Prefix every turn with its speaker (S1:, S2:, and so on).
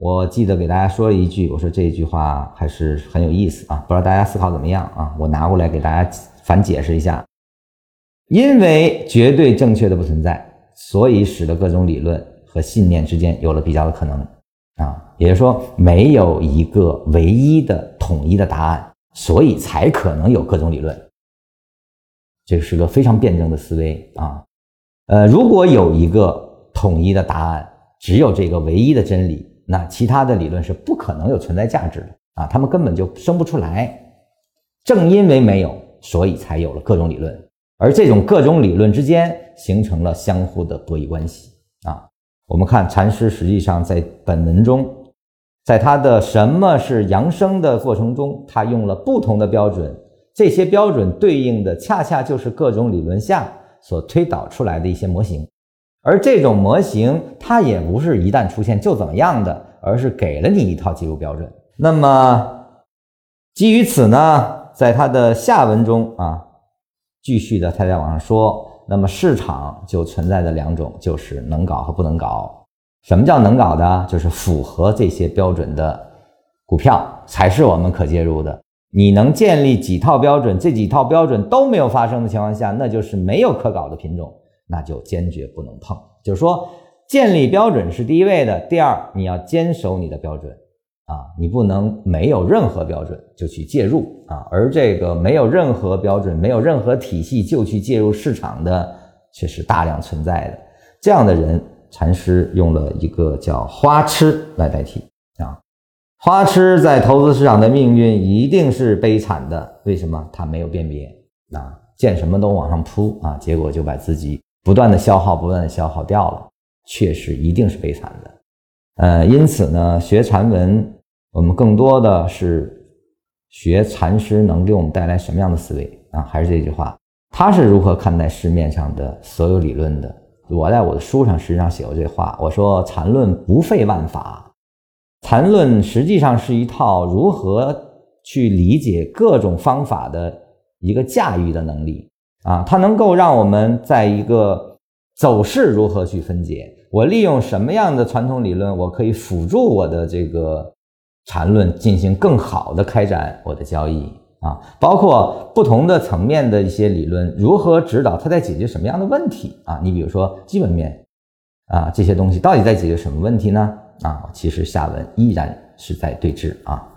S1: 我记得给大家说了一句，我说这句话还是很有意思啊，不知道大家思考怎么样啊？我拿过来给大家反解释一下。因为绝对正确的不存在，所以使得各种理论和信念之间有了比较的可能啊，也就是说没有一个唯一的统一的答案，所以才可能有各种理论。这是个非常辩证的思维啊。呃，如果有一个统一的答案，只有这个唯一的真理，那其他的理论是不可能有存在价值的啊，他们根本就生不出来。正因为没有，所以才有了各种理论。而这种各种理论之间形成了相互的博弈关系啊！我们看禅师实际上在本文中，在他的什么是扬生的过程中，他用了不同的标准，这些标准对应的恰恰就是各种理论下所推导出来的一些模型，而这种模型它也不是一旦出现就怎么样的，而是给了你一套记录标准。那么基于此呢，在它的下文中啊。继续的，他在网上说，那么市场就存在着两种，就是能搞和不能搞。什么叫能搞的？就是符合这些标准的股票才是我们可介入的。你能建立几套标准，这几套标准都没有发生的情况下，那就是没有可搞的品种，那就坚决不能碰。就是说，建立标准是第一位的，第二你要坚守你的标准。啊，你不能没有任何标准就去介入啊，而这个没有任何标准、没有任何体系就去介入市场的，却是大量存在的。这样的人，禅师用了一个叫“花痴”来代替啊。花痴在投资市场的命运一定是悲惨的，为什么？他没有辨别啊，见什么都往上扑啊，结果就把自己不断的消耗、不断的消耗掉了，确实一定是悲惨的。呃，因此呢，学禅文。我们更多的是学禅师能给我们带来什么样的思维啊？还是这句话，他是如何看待市面上的所有理论的？我在我的书上实际上写过这话，我说禅论不费万法，禅论实际上是一套如何去理解各种方法的一个驾驭的能力啊，它能够让我们在一个走势如何去分解，我利用什么样的传统理论，我可以辅助我的这个。禅论进行更好的开展我的交易啊，包括不同的层面的一些理论如何指导它在解决什么样的问题啊？你比如说基本面啊，这些东西到底在解决什么问题呢？啊，其实下文依然是在对峙啊。